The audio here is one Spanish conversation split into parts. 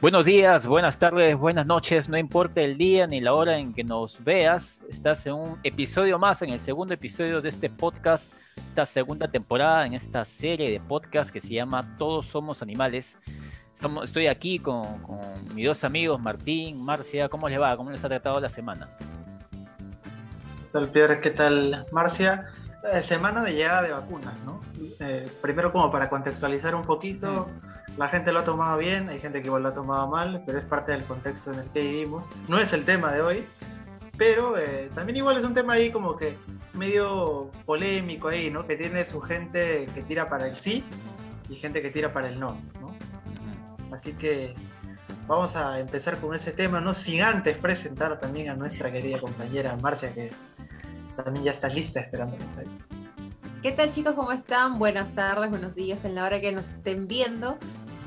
Buenos días, buenas tardes, buenas noches, no importa el día ni la hora en que nos veas, estás en un episodio más, en el segundo episodio de este podcast, esta segunda temporada en esta serie de podcast que se llama Todos Somos Animales. Estamos, estoy aquí con, mis dos amigos, Martín, Marcia, ¿cómo les va? ¿Cómo les ha tratado la semana? ¿Qué tal, Pierre? ¿Qué tal, Marcia? Eh, semana de llegada de vacunas, ¿no? Eh, primero como para contextualizar un poquito. Mm la gente lo ha tomado bien, hay gente que igual lo ha tomado mal, pero es parte del contexto en el que vivimos. No es el tema de hoy, pero eh, también igual es un tema ahí como que medio polémico ahí, ¿no? Que tiene su gente que tira para el sí y gente que tira para el no, ¿no? Así que vamos a empezar con ese tema, no sin antes presentar también a nuestra querida compañera Marcia, que también ya está lista esperándonos ahí. ¿Qué tal chicos? ¿Cómo están? Buenas tardes, buenos días en la hora que nos estén viendo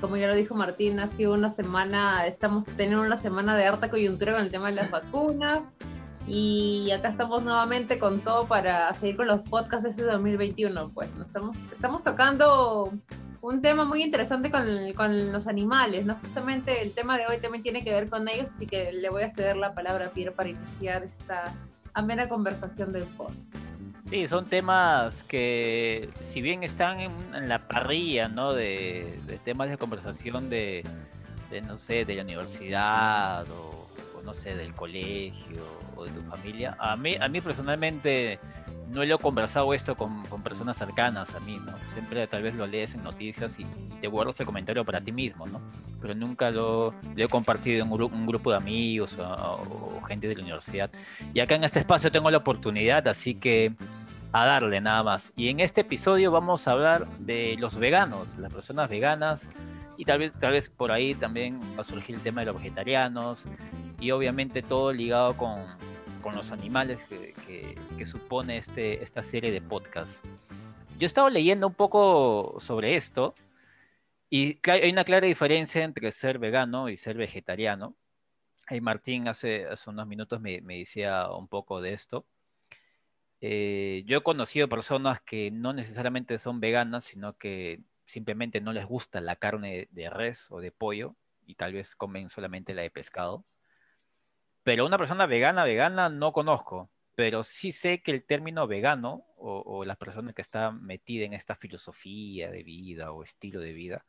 como ya lo dijo Martín, ha sido una semana, estamos teniendo una semana de harta coyuntura con el tema de las vacunas. Y acá estamos nuevamente con todo para seguir con los podcasts de este 2021. Pues estamos, tocando un tema muy interesante con, con, los animales, ¿no? Justamente el tema de hoy también tiene que ver con ellos, así que le voy a ceder la palabra a Piero para iniciar esta amena conversación del podcast. Sí, son temas que, si bien están en, la parrilla, ¿no? De, temas de conversación de, no sé, de la universidad o, no sé, del colegio o de tu familia. A mí, a mí personalmente no he conversado esto con, personas cercanas a mí, ¿no? Siempre tal vez lo lees en noticias y te guardas el comentario para ti mismo, ¿no? Pero nunca lo, he compartido en un, grupo de amigos o, gente de la universidad. Y acá en este espacio tengo la oportunidad, así que a darle nada más. Y en este episodio vamos a hablar de los veganos, las personas veganas, y tal vez, tal vez por ahí también va a surgir el tema de los vegetarianos, y obviamente todo ligado con, con los animales que, que, supone este, esta serie de podcast. Yo estaba leyendo un poco sobre esto, y hay una clara diferencia entre ser vegano y ser vegetariano. Y Martín hace, hace unos minutos me, me decía un poco de esto. Eh, yo he conocido personas que no necesariamente son veganas, sino que simplemente no les gusta la carne de res o de pollo y tal vez comen solamente la de pescado. Pero una persona vegana, vegana no conozco, pero sí sé que el término vegano o, la persona que está metida en esta filosofía de vida o estilo de vida,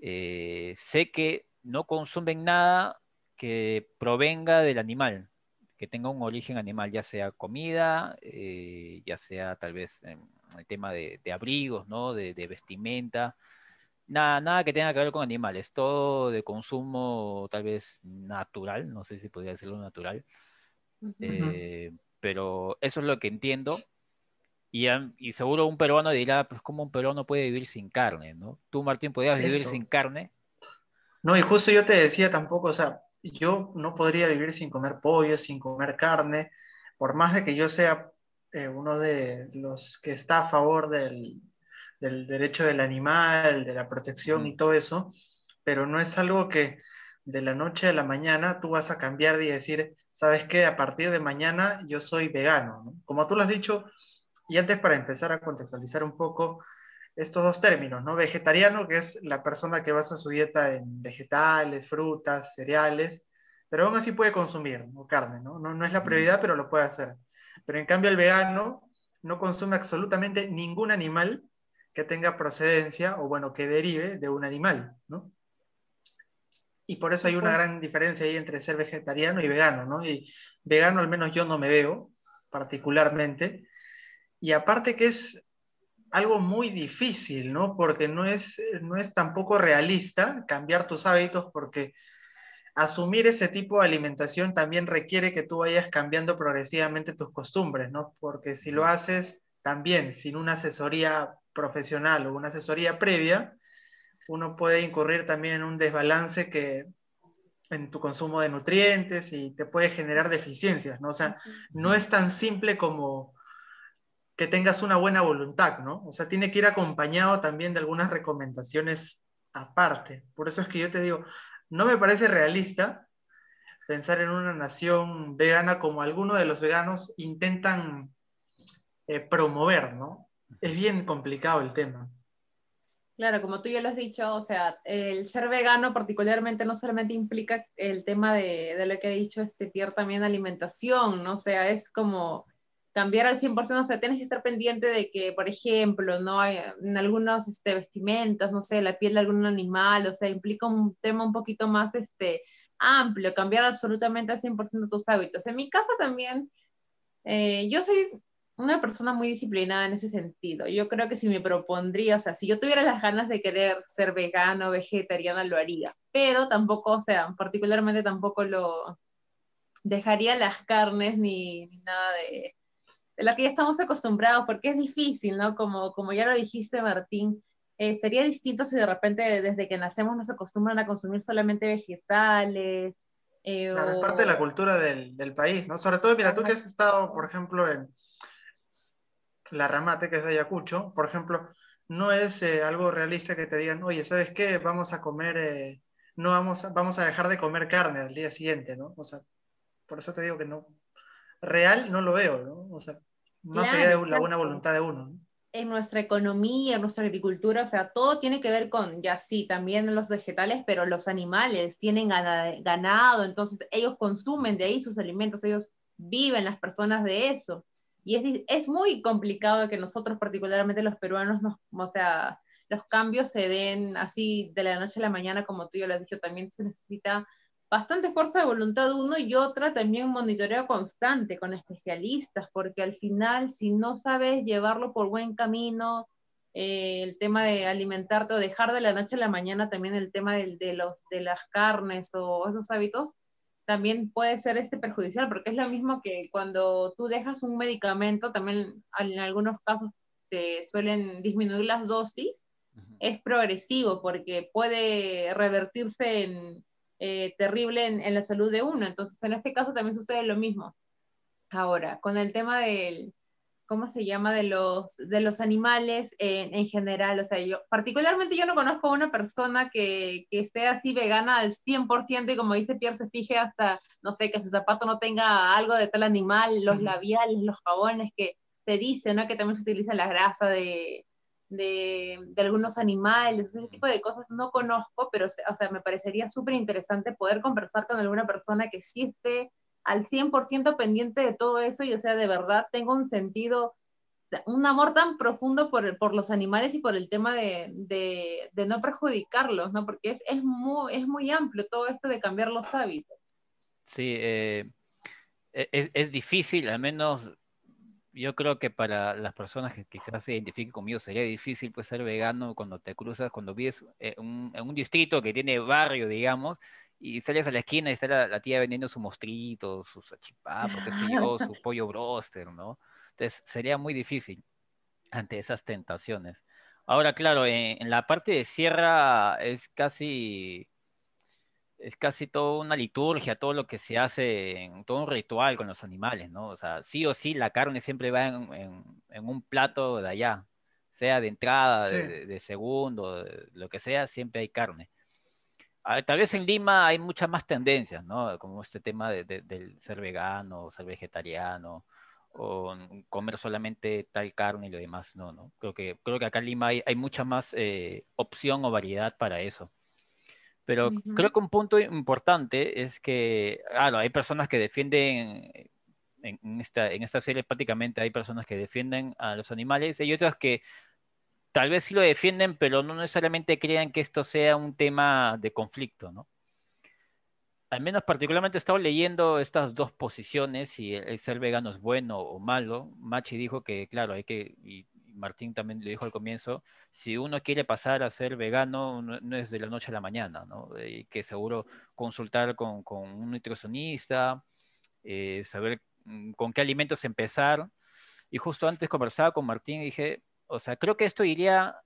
eh, sé que no consumen nada que provenga del animal, que tenga un origen animal, ya sea comida, eh, ya sea tal vez el tema de, abrigos, ¿no? De, vestimenta, nada, nada que tenga que ver con animales, todo de consumo tal vez natural, no sé si podría decirlo natural, eh, pero eso es lo que entiendo. Y, y, seguro un peruano dirá, pues cómo un peruano puede vivir sin carne, ¿no? Tú, Martín, ¿podrías vivir sin carne? No, y justo yo te decía tampoco, o sea, yo no podría vivir sin comer pollo, sin comer carne, por más de que yo sea eh, uno de los que está a favor del, derecho del animal, de la protección y todo eso, pero no es algo que de la noche a la mañana tú vas a cambiar y decir, ¿sabes qué? A partir de mañana yo soy vegano. Como tú lo has dicho, y antes para empezar a contextualizar un poco, estos dos términos, ¿no? Vegetariano, que es la persona que basa su dieta en vegetales, frutas, cereales, pero aún así puede consumir carne, ¿no? ¿no? es la prioridad, pero lo puede hacer. Pero en cambio el vegano no consume absolutamente ningún animal que tenga procedencia o, bueno, que derive de un animal, ¿no? Y por eso hay una gran diferencia ahí entre ser vegetariano y vegano, ¿no? Y vegano al menos yo no me veo particularmente. Y aparte que es algo muy difícil, ¿no? Porque no es, no es tampoco realista cambiar tus hábitos porque asumir ese tipo de alimentación también requiere que tú vayas cambiando progresivamente tus costumbres, ¿no? Porque si lo haces también sin una asesoría profesional o una asesoría previa, uno puede incurrir también en un desbalance que en tu consumo de nutrientes y te puede generar deficiencias, ¿no? O sea, no es tan simple como que tengas una buena voluntad, ¿no? O sea, tiene que ir acompañado también de algunas recomendaciones aparte. Por eso es que yo te digo, no me parece realista pensar en una nación vegana como algunos de los veganos intentan eh, promover, ¿no? Es bien complicado el tema. Claro, como tú ya lo has dicho, o sea, el ser vegano particularmente no solamente implica el tema de, lo que ha dicho este Pierre también alimentación, ¿no? O sea, es como cambiar al 100%, o sea, tienes que estar pendiente de que, por ejemplo, no hay en algunos este, vestimentas, no sé, la piel de algún animal, o sea, implica un tema un poquito más este, amplio, cambiar absolutamente al 100% tus hábitos. En mi caso también, eh, yo soy una persona muy disciplinada en ese sentido. Yo creo que si me propondría, o sea, si yo tuviera las ganas de querer ser vegano, vegetariana, lo haría. Pero tampoco, o sea, particularmente tampoco lo dejaría las carnes ni, nada de, de la que ya estamos acostumbrados, porque es difícil, ¿no? Como, como ya lo dijiste, Martín, eh, sería distinto si de repente desde que nacemos nos acostumbran a consumir solamente vegetales. Eh, es parte de la cultura del, del, país, ¿no? Sobre todo, mira, tú que has estado, por ejemplo, en, la ramate, que es de Ayacucho, por ejemplo, no es eh, algo realista que te digan, oye, ¿sabes qué? Vamos a comer, eh, no vamos a, vamos a dejar de comer carne al día siguiente, ¿no? O sea, por eso te digo que no, real no lo veo, ¿no? O sea, más allá de la buena voluntad de uno, ¿no? En nuestra economía, en nuestra agricultura, o sea, todo tiene que ver con, ya sí, también los vegetales, pero los animales tienen ganado, entonces ellos consumen de ahí sus alimentos, ellos viven las personas de eso. Y es, es muy complicado que nosotros, particularmente los peruanos, nos, o sea, los cambios se den así de la noche a la mañana, como tú ya lo has dicho, también se necesita bastante fuerza de voluntad uno y otra también monitoreo constante con especialistas, porque al final si no sabes llevarlo por buen camino, eh, el tema de alimentarte o dejar de la noche a la mañana también el tema de, de, los, de las carnes o esos hábitos, también puede ser este perjudicial, porque es lo mismo que cuando tú dejas un medicamento, también en algunos casos te suelen disminuir las dosis, es progresivo porque puede revertirse en eh, terrible en, en, la salud de uno. Entonces, en este caso también sucede lo mismo. Ahora, con el tema del, ¿cómo se llama? De los, de los animales en, en, general. O sea, yo, particularmente yo no conozco a una persona que, que, sea así vegana al 100% y como dice Pierre, se fije hasta, no sé, que su zapato no tenga algo de tal animal, los labiales, los jabones, que se dice, ¿no? Que también se utiliza la grasa de, de, de algunos animales, ese tipo de cosas no conozco, pero, o sea, me parecería súper interesante poder conversar con alguna persona que sí esté al 100% pendiente de todo eso y, o sea, de verdad tengo un sentido, un amor tan profundo por, por los animales y por el tema de, de, no perjudicarlos, ¿no? Porque es, es, muy, es muy amplio todo esto de cambiar los hábitos. Sí, eh, e, es, es difícil, al menos yo creo que para las personas que quizás se identifiquen conmigo sería difícil pues ser vegano cuando te cruzas, cuando vives en un, en un distrito que tiene barrio, digamos, y sales a la esquina y está la, la tía vendiendo su mostrito, su salchipapa, qué sé yo, su pollo broster, ¿no? Entonces sería muy difícil ante esas tentaciones. Ahora, claro, en, en la parte de sierra es casi es casi toda una liturgia, todo lo que se hace, todo un ritual con los animales, ¿no? O sea, sí o sí la carne siempre va en, en, en un plato de allá, sea de entrada, sí. de, de, segundo, de, lo que sea, siempre hay carne. Tal vez en Lima hay muchas más tendencias, ¿no? Como este tema de, de, del ser vegano, ser vegetariano, o comer solamente tal carne y lo demás, no, ¿no? Creo que, creo que acá en Lima hay, hay mucha más eh, opción o variedad para eso. Pero uh -huh. creo que un punto importante es que, claro, hay personas que defienden, en, esta, en esta serie prácticamente hay personas que defienden a los animales y otras que tal vez sí lo defienden, pero no necesariamente crean que esto sea un tema de conflicto, ¿no? Al menos particularmente he estado leyendo estas dos posiciones, si el, el ser vegano es bueno o malo. Machi dijo que, claro, hay que, y Martín también lo dijo al comienzo, si uno quiere pasar a ser vegano, no, es de la noche a la mañana, ¿no? Hay que seguro consultar con, con un nutricionista, eh, saber mm, con qué alimentos empezar. Y justo antes conversaba con Martín y dije, o sea, creo que esto iría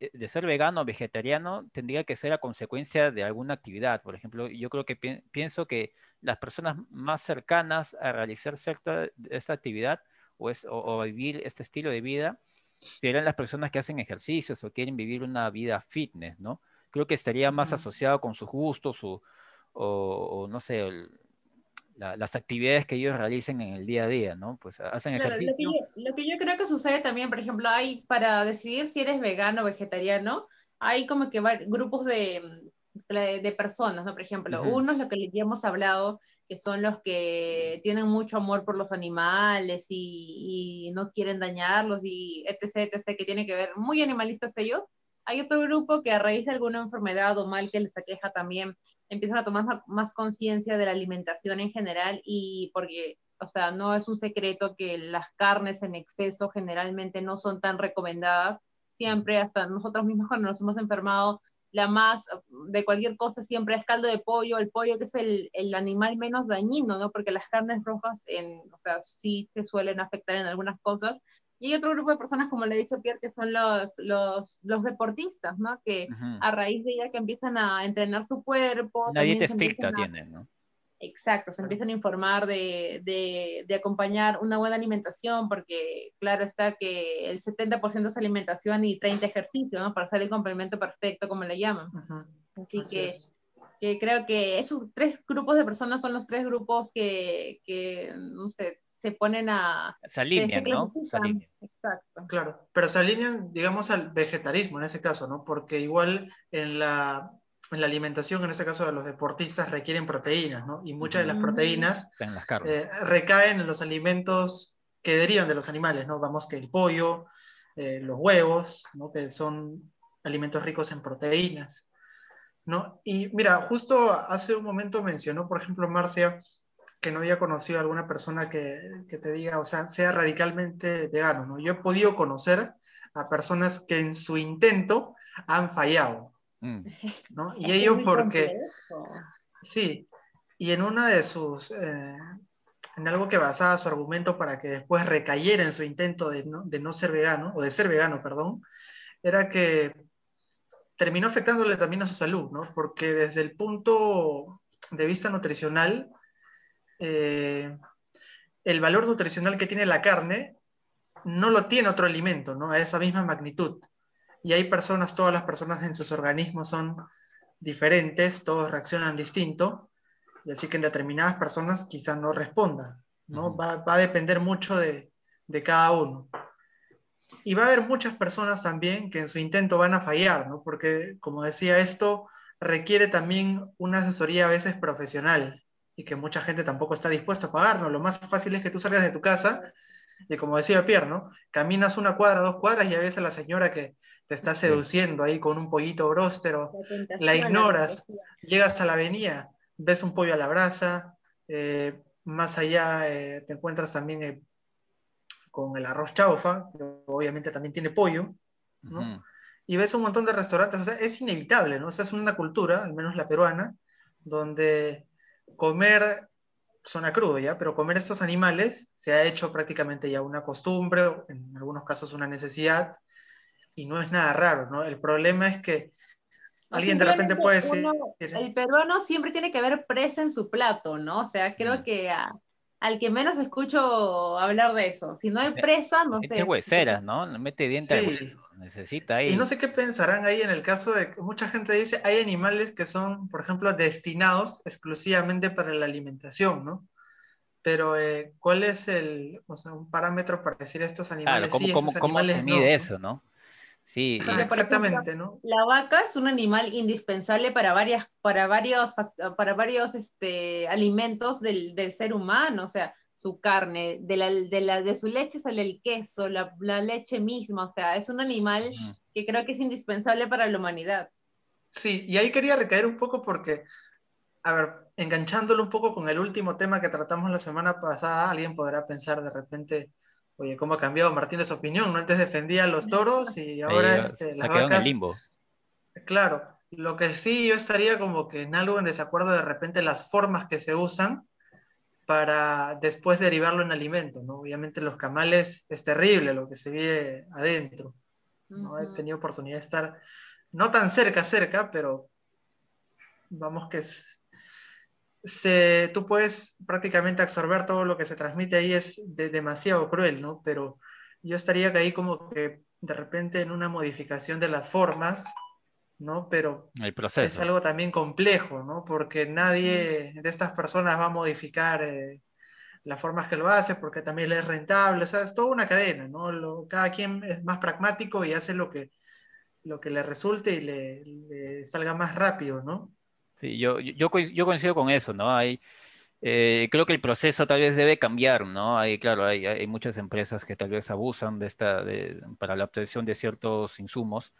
eh, de ser vegano o vegetariano tendría que ser a consecuencia de alguna actividad. Por ejemplo, yo creo que pi pienso que las personas más cercanas a realizar cierta esta actividad o, es, o, vivir este estilo de vida serían las personas que hacen ejercicios o quieren vivir una vida fitness, ¿no? Creo que estaría más asociado con sus gustos o, o no sé, el, la, las actividades que ellos realicen en el día a día, ¿no? Pues hacen claro, ejercicio. Lo que, yo, lo que, yo, creo que sucede también, por ejemplo, hay para decidir si eres vegano o vegetariano, hay como que grupos de, de personas, ¿no? Por ejemplo, uno es lo que ya hemos hablado, que son los que tienen mucho amor por los animales y, y, no quieren dañarlos y etc, etc, que tiene que ver, muy animalistas ellos. Hay otro grupo que a raíz de alguna enfermedad o mal que les aqueja también, empiezan a tomar más conciencia de la alimentación en general y porque, o sea, no es un secreto que las carnes en exceso generalmente no son tan recomendadas. Siempre, hasta nosotros mismos cuando nos hemos enfermado, la más de cualquier cosa siempre es caldo de pollo, el pollo que es el, el, animal menos dañino, ¿no? Porque las carnes rojas, en, o sea, sí te suelen afectar en algunas cosas. Y hay otro grupo de personas, como le he dicho Pierre, que son los, los, los deportistas, ¿no? Que a raíz de ella que empiezan a entrenar su cuerpo... Una dieta estricta tienen, ¿no? Exacto, se empiezan a informar de, de, acompañar una buena alimentación, porque claro está que el 70% es alimentación y 30 ejercicio, ¿no? Para hacer el complemento perfecto, como le llaman. Así, que, que, creo que esos tres grupos de personas son los tres grupos que, que no sé, se ponen a... Se alinean, ¿no? Se alinean. Exacto. Claro, pero se alinean, digamos, al vegetalismo en ese caso, ¿no? Porque igual en la en la alimentación, en este caso de los deportistas, requieren proteínas, ¿no? Y muchas de las proteínas eh, recaen en los alimentos que derivan de los animales, ¿no? Vamos que el pollo, eh, los huevos, ¿no? Que son alimentos ricos en proteínas, ¿no? Y mira, justo hace un momento mencionó, por ejemplo, Marcia, que no había conocido a alguna persona que, que te diga, o sea, sea radicalmente vegano, ¿no? Yo he podido conocer a personas que en su intento han fallado, Mm. ¿no? Y ello porque, sí, y en una de sus, eh, en algo que basaba su argumento para que después recayera en su intento de no, de no ser vegano, o de ser vegano, perdón, era que terminó afectándole también a su salud, ¿no? Porque desde el punto de vista nutricional, eh, el valor nutricional que tiene la carne no lo tiene otro alimento, ¿no? A esa misma magnitud y hay personas, todas las personas en sus organismos son diferentes, todos reaccionan distinto, y así que en determinadas personas quizás no responda, ¿no? va, va, a depender mucho de, de, cada uno. Y va a haber muchas personas también que en su intento van a fallar, ¿no? Porque, como decía, esto requiere también una asesoría a veces profesional y que mucha gente tampoco está dispuesta a pagar, ¿no? Lo más fácil es que tú salgas de tu casa y como decía Pierre, ¿no? Caminas una cuadra, dos cuadras y ya ves a la señora que te está seduciendo ahí con un pollito bróstero, la, ignoras, llegas a la avenida, ves un pollo a la brasa, eh, más allá eh, te encuentras también eh, con el arroz chaufa, que obviamente también tiene pollo, ¿no? Y ves un montón de restaurantes, o sea, es inevitable, ¿no? O sea, es una cultura, al menos la peruana, donde comer suena crudo ya, pero comer estos animales se ha hecho prácticamente ya una costumbre, en algunos casos una necesidad, y no es nada raro, ¿no? El problema es que alguien de repente puede decir... el peruano siempre tiene que haber presa en su plato, ¿no? O sea, creo que al que menos escucho hablar de eso. Si no hay presa, no sé. Es hueseras, ¿no? Mete diente al hueso. Necesita ahí. Y no sé qué pensarán ahí en el caso de que mucha gente dice, hay animales que son, por ejemplo, destinados exclusivamente para la alimentación, ¿no? Pero, eh, ¿cuál es el, o sea, un parámetro para decir estos animales? Claro, ¿cómo, cómo, se mide eso, no? Sí, exactamente, ¿no? La vaca es un animal indispensable para, varias, para varios, para varios este, alimentos del, del ser humano, o sea, su carne, de, la, de, la, de su leche sale el queso, la, la leche misma, o sea, es un animal que creo que es indispensable para la humanidad. Sí, y ahí quería recaer un poco porque, a ver, enganchándolo un poco con el último tema que tratamos la semana pasada, alguien podrá pensar de repente, oye, ¿cómo ha cambiado Martínez opinión? ¿no? Antes defendía a los toros y ahora este, las vacas... en limbo. Claro, lo que sí yo estaría como que en algo en desacuerdo de repente las formas que se usan para después derivarlo en alimento, ¿no? Obviamente los camales es terrible lo que se ve adentro, ¿no? He tenido oportunidad de estar no tan cerca, cerca, pero vamos que se, tú puedes prácticamente absorber todo lo que se transmite ahí, es de, demasiado cruel, ¿no? Pero yo estaría ahí como que de repente en una modificación de las formas, ¿no? Pero es algo también complejo, ¿no? Porque nadie de estas personas va a modificar eh, las formas que lo hace, porque también le es rentable, o sea, es toda una cadena, ¿no? cada quien es más pragmático y hace lo que, lo que le resulte y le, salga más rápido, ¿no? Sí, yo, yo, coincido con eso, ¿no? Hay, eh, creo que el proceso tal vez debe cambiar, ¿no? Hay, claro, hay, hay muchas empresas que tal vez abusan de esta, de, para la obtención de ciertos insumos,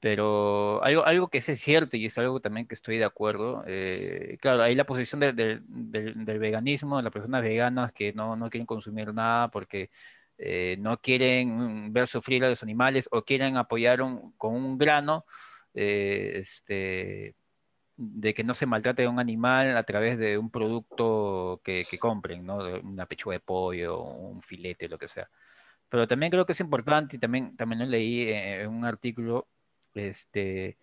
pero algo, algo que es cierto y es algo también que estoy de acuerdo, eh, claro, hay la posición del, veganismo, de las personas veganas que no, no quieren consumir nada porque eh, no quieren ver sufrir a los animales o quieren apoyar con un grano eh, este, de que no se maltrate a un animal a través de un producto que, compren, ¿no? una pechuga de pollo, un filete, lo que sea. Pero también creo que es importante, y también, también lo leí en un artículo, este,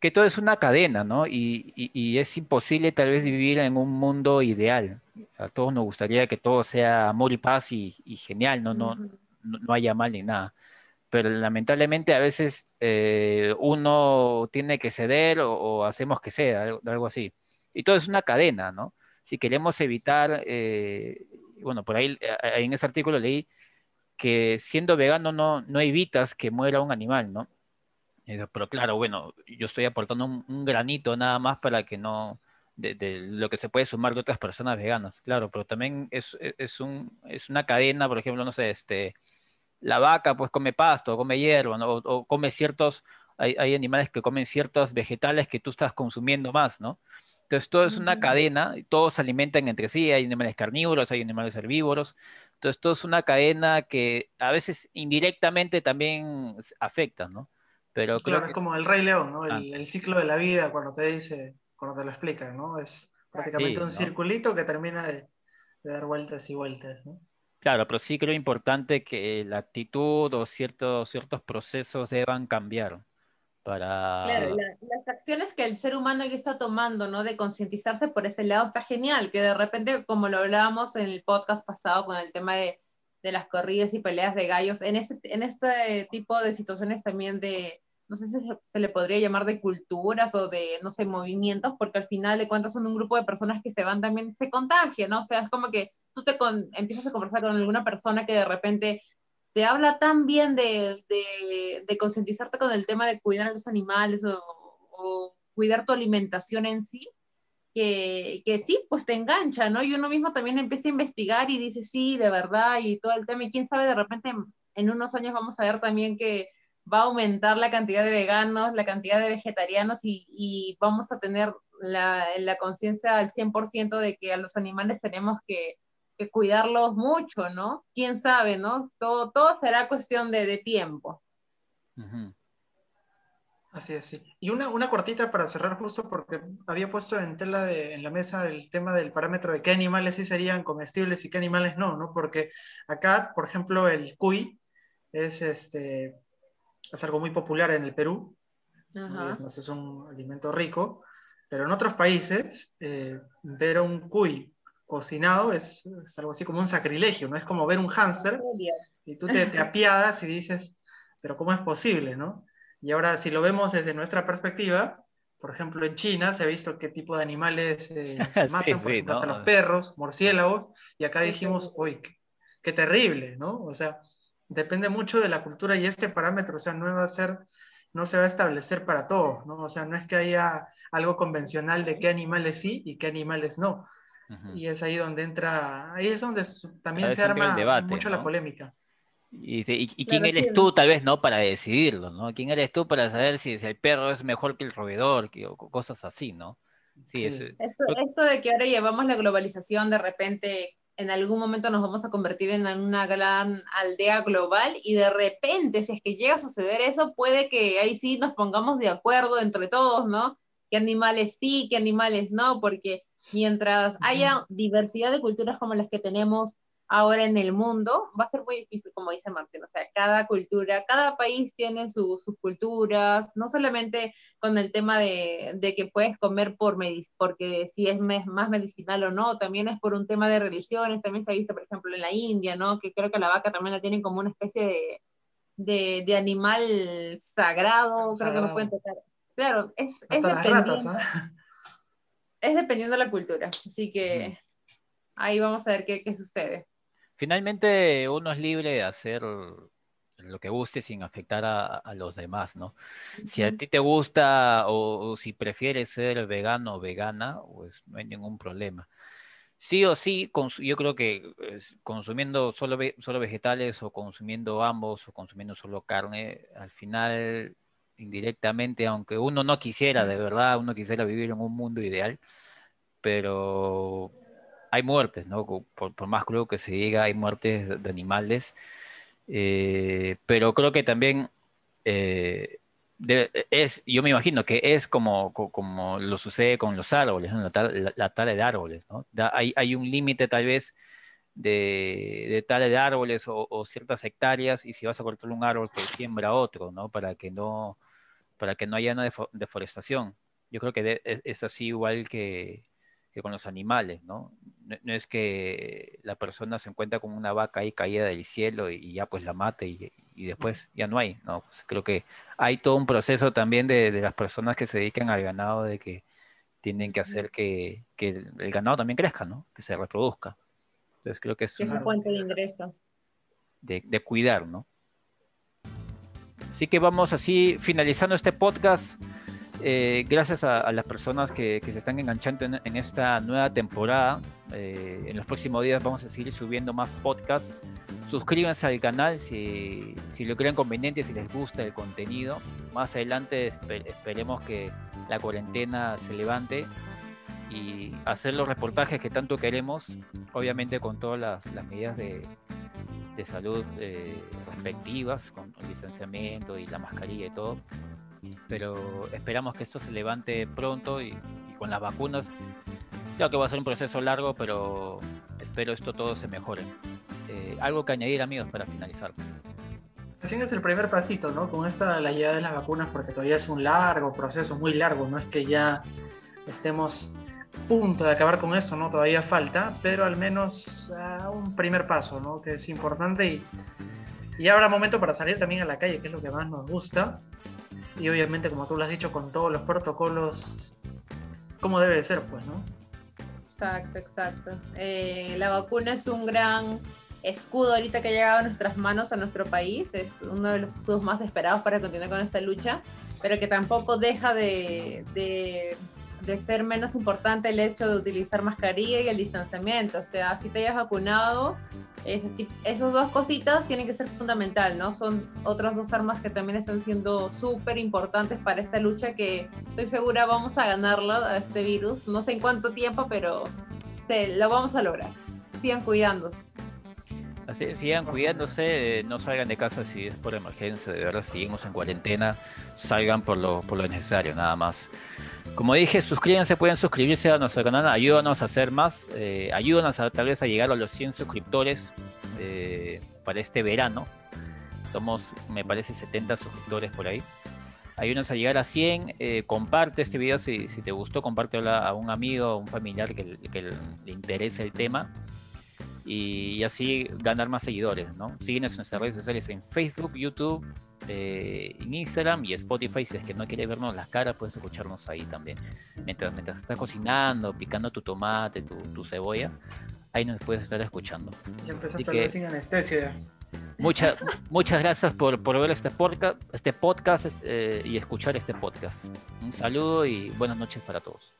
que todo es una cadena, ¿no? Y, y, es imposible tal vez vivir en un mundo ideal. A todos nos gustaría que todo sea amor y paz y, genial, ¿no? No, no, haya mal ni nada. Pero lamentablemente a veces eh, uno tiene que ceder o, hacemos que sea, algo, así. Y todo es una cadena, ¿no? Si queremos evitar, eh, bueno, por ahí en ese artículo leí que siendo vegano no, no evitas que muera un animal, ¿no? Pero claro, bueno, yo estoy aportando un, granito nada más para que no, de, lo que se puede sumar de otras personas veganas, claro, pero también es, es, un, es una cadena, por ejemplo, no sé, este, la vaca pues come pasto, come hierba, o, come ciertos, hay, hay, animales que comen ciertos vegetales que tú estás consumiendo más, ¿no? Entonces todo es una cadena, todos se alimentan entre sí, hay animales carnívoros, hay animales herbívoros, entonces todo es una cadena que a veces indirectamente también afecta, ¿no? Pero claro, es como el Rey León, ¿no? Ah. El, ciclo de la vida cuando te dice, cuando te lo explican, ¿no? Es prácticamente un circulito que termina de, dar vueltas y vueltas, ¿no? Claro, pero sí creo importante que la actitud o ciertos, ciertos procesos deban cambiar para... Claro, las acciones que el ser humano ya está tomando, ¿no? De concientizarse por ese lado está genial, que de repente, como lo hablábamos en el podcast pasado con el tema de, de las corridas y peleas de gallos, en, ese, en este tipo de situaciones también de, no sé si se, le podría llamar de culturas o de, no sé, movimientos, porque al final de cuentas son un grupo de personas que se van también, se contagian, ¿no? O sea, es como que tú te empiezas a conversar con alguna persona que de repente te habla tan bien de, de, concientizarte con el tema de cuidar a los animales o, cuidar tu alimentación en sí, que, que, sí, pues te engancha, ¿no? Y uno mismo también empieza a investigar y dice, sí, de verdad, y todo el tema, y quién sabe, de repente en unos años vamos a ver también que va a aumentar la cantidad de veganos, la cantidad de vegetarianos y, vamos a tener la, la conciencia al 100% de que a los animales tenemos que, cuidarlos mucho, ¿no? ¿Quién sabe, no? Todo, todo será cuestión de, tiempo. Así es, sí. Y una, una cortita para cerrar justo porque había puesto en tela de, en la mesa el tema del parámetro de qué animales sí serían comestibles y qué animales no, ¿no? Porque acá, por ejemplo, el cuy es este, es algo muy popular en el Perú, es, es un alimento rico, pero en otros países eh, ver un cuy cocinado es, algo así como un sacrilegio, ¿no? Es como ver un hámster y tú te, apiadas y dices, pero ¿cómo es posible, no? Y ahora si lo vemos desde nuestra perspectiva, por ejemplo en China se ha visto qué tipo de animales eh, matan, por ejemplo, hasta los perros, murciélagos, y acá dijimos, uy, qué, qué terrible, ¿no? O sea, depende mucho de la cultura y este parámetro, o sea, no va a ser, no se va a establecer para todos, ¿no? O sea, no es que haya algo convencional de qué animales sí y qué animales no. Y es ahí donde entra, ahí es donde también se arma mucho la polémica. Y, quién eres tú, tal vez, ¿no? Para decidirlo, ¿no? ¿Quién eres tú para saber si, el perro es mejor que el roedor o cosas así, ¿no? Sí, Esto, esto, de que ahora llevamos la globalización de repente en algún momento nos vamos a convertir en una gran aldea global y de repente, si es que llega a suceder eso, puede que ahí sí nos pongamos de acuerdo entre todos, ¿no? ¿Qué animales sí, qué animales no? Porque mientras haya diversidad de culturas como las que tenemos ahora en el mundo, va a ser muy difícil, como dice Martín, o sea, cada cultura, cada país tiene sus culturas, no solamente con el tema de, de que puedes comer por porque si es más medicinal o no, también es por un tema de religiones, también se ha visto, por ejemplo, en la India, ¿no? Que creo que la vaca también la tienen como una especie de, de, de animal sagrado, creo que pueden tocar. Claro, es, es dependiendo, es dependiendo de la cultura, así que ahí vamos a ver qué, qué sucede finalmente uno es libre de hacer lo que guste sin afectar a, los demás, ¿no? Si a ti te gusta o, si prefieres ser vegano o vegana, pues no hay ningún problema. Sí o sí, yo creo que consumiendo solo, solo vegetales o consumiendo ambos o consumiendo solo carne, al final, indirectamente, aunque uno no quisiera, de verdad, uno quisiera vivir en un mundo ideal, pero hay muertes, ¿no? Por, más crudo que se diga, hay muertes de animales. Eh, pero creo que también eh, es, yo me imagino que es como, como lo sucede con los árboles, la, tala, de árboles, ¿no? hay, hay, un límite tal vez de, de tala de árboles o, ciertas hectáreas y si vas a cortar un árbol, pues siembra otro, ¿no? Para que no, para que no haya una deforestación. Yo creo que es así igual que, que con los animales, ¿no? ¿no? es que la persona se encuentra con una vaca ahí caída del cielo y, ya pues la mate y, después ya no hay, ¿no? Pues, creo que hay todo un proceso también de, las personas que se dedican al ganado de que tienen que hacer que, el, ganado también crezca, ¿no? Que se reproduzca. Entonces creo que es... una fuente de ingreso. De, de cuidar, ¿no? Así que vamos así finalizando este podcast. Eh, gracias a, las personas que, se están enganchando en, esta nueva temporada. Eh, en los próximos días vamos a seguir subiendo más podcasts. Suscríbanse al canal si, lo creen conveniente, si les gusta el contenido. Más adelante esperemos que la cuarentena se levante y hacer los reportajes que tanto queremos, obviamente con todas las, medidas de, salud eh, respectivas, con el distanciamiento y la mascarilla y todo pero esperamos que esto se levante pronto y, con las vacunas. Creo que va a ser un proceso largo, pero espero esto todo se mejore. Eh, algo que añadir, amigos, para finalizar. Recién es el primer pasito, ¿no? Con esta la llegada de las vacunas, porque todavía es un largo proceso, muy largo, no es que ya estemos punto de acabar con esto, ¿no? Todavía falta, pero al menos uh, un primer paso, ¿no? Que es importante y, y habrá momento para salir también a la calle, que es lo que más nos gusta y obviamente, como tú lo has dicho, con todos los protocolos, como debe ser, pues, ¿no? Exacto, exacto. Eh, la vacuna es un gran escudo ahorita que ha llegado a nuestras manos, a nuestro país. Es uno de los escudos más esperados para continuar con esta lucha, pero que tampoco deja de, de, de ser menos importante el hecho de utilizar mascarilla y el distanciamiento. O sea, si te hayas vacunado, esas dos cositas tienen que ser fundamental, ¿no? Son otras dos armas que también están siendo súper importantes para esta lucha que estoy segura vamos a ganarla a este virus. No sé en cuánto tiempo, pero se, lo vamos a lograr. Sigan cuidándose. Así, sigan cuidándose, no salgan de casa si es por emergencia, de verdad seguimos en cuarentena, salgan por lo, por lo necesario, nada más. Como dije, suscríbanse, pueden suscribirse a nuestro canal, ayúdanos a hacer más, eh, ayúdanos a, tal vez a llegar a los 100 suscriptores eh, para este verano. Somos, me parece, 70 suscriptores por ahí. Ayúdanos a llegar a 100, eh, comparte este video si, te gustó, compártelo a un amigo, a un familiar que, le interese el tema y, así ganar más seguidores, ¿no? Síguenos en nuestras redes sociales en Facebook, YouTube, eh, en Instagram y Spotify. Si es que no quieres vernos las caras, puedes escucharnos ahí también. Mientras, mientras estás cocinando, picando tu tomate, tu, cebolla, ahí nos puedes estar escuchando. Ya empezaste a sin anestesia. Muchas, muchas gracias por, por ver este podcast, este podcast eh, y escuchar este podcast. Un saludo y buenas noches para todos.